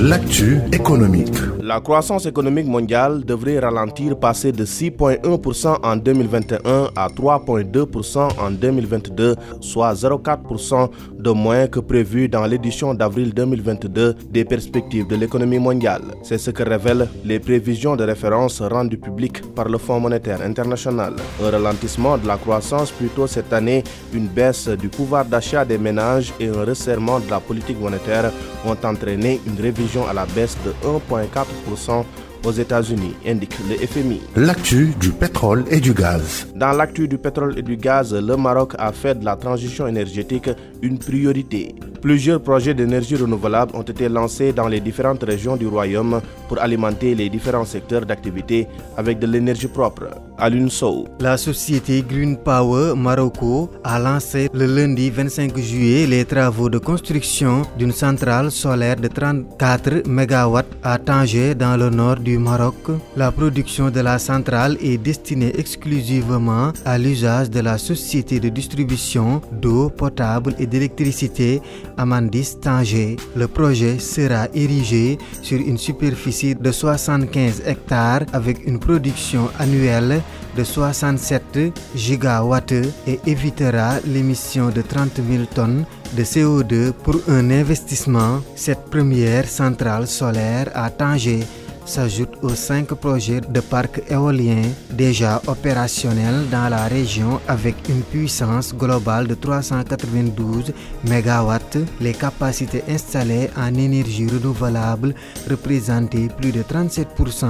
L'actu économique. La croissance économique mondiale devrait ralentir, passer de 6,1% en 2021 à 3,2% en 2022, soit 0,4% de moins que prévu dans l'édition d'avril 2022 des perspectives de l'économie mondiale. C'est ce que révèlent les prévisions de référence rendues publiques par le Fonds monétaire international. Un ralentissement de la croissance plutôt cette année, une baisse du pouvoir d'achat des ménages et un resserrement de la politique monétaire ont entraîné une révision à la baisse de 1,4% aux États-Unis, indique le FMI. L'actu du pétrole et du gaz. Dans l'actu du pétrole et du gaz, le Maroc a fait de la transition énergétique une priorité. Plusieurs projets d'énergie renouvelable ont été lancés dans les différentes régions du royaume pour alimenter les différents secteurs d'activité avec de l'énergie propre. À l'UNSO. La société Green Power Marocco a lancé le lundi 25 juillet les travaux de construction d'une centrale solaire de 34 MW à Tanger dans le nord du Maroc. La production de la centrale est destinée exclusivement à l'usage de la société de distribution d'eau potable et d'électricité Amandis Tanger. Le projet sera érigé sur une superficie de 75 hectares avec une production annuelle de 67 gigawatts et évitera l'émission de 30 000 tonnes de CO2 pour un investissement. Cette première centrale solaire à Tanger s'ajoute aux cinq projets de parcs éoliens déjà opérationnels dans la région avec une puissance globale de 392 MW. Les capacités installées en énergie renouvelable représentaient plus de 37%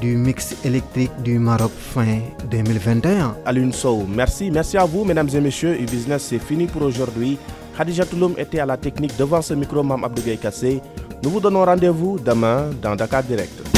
du mix électrique du Maroc fin 2021. Alun Sow, merci, merci à vous mesdames et messieurs. E-Business c'est fini pour aujourd'hui. Khadija Touloum était à la technique devant ce micro, Mam Abdougaï Kassé. Nous vous donnons rendez-vous demain dans Dakar Direct.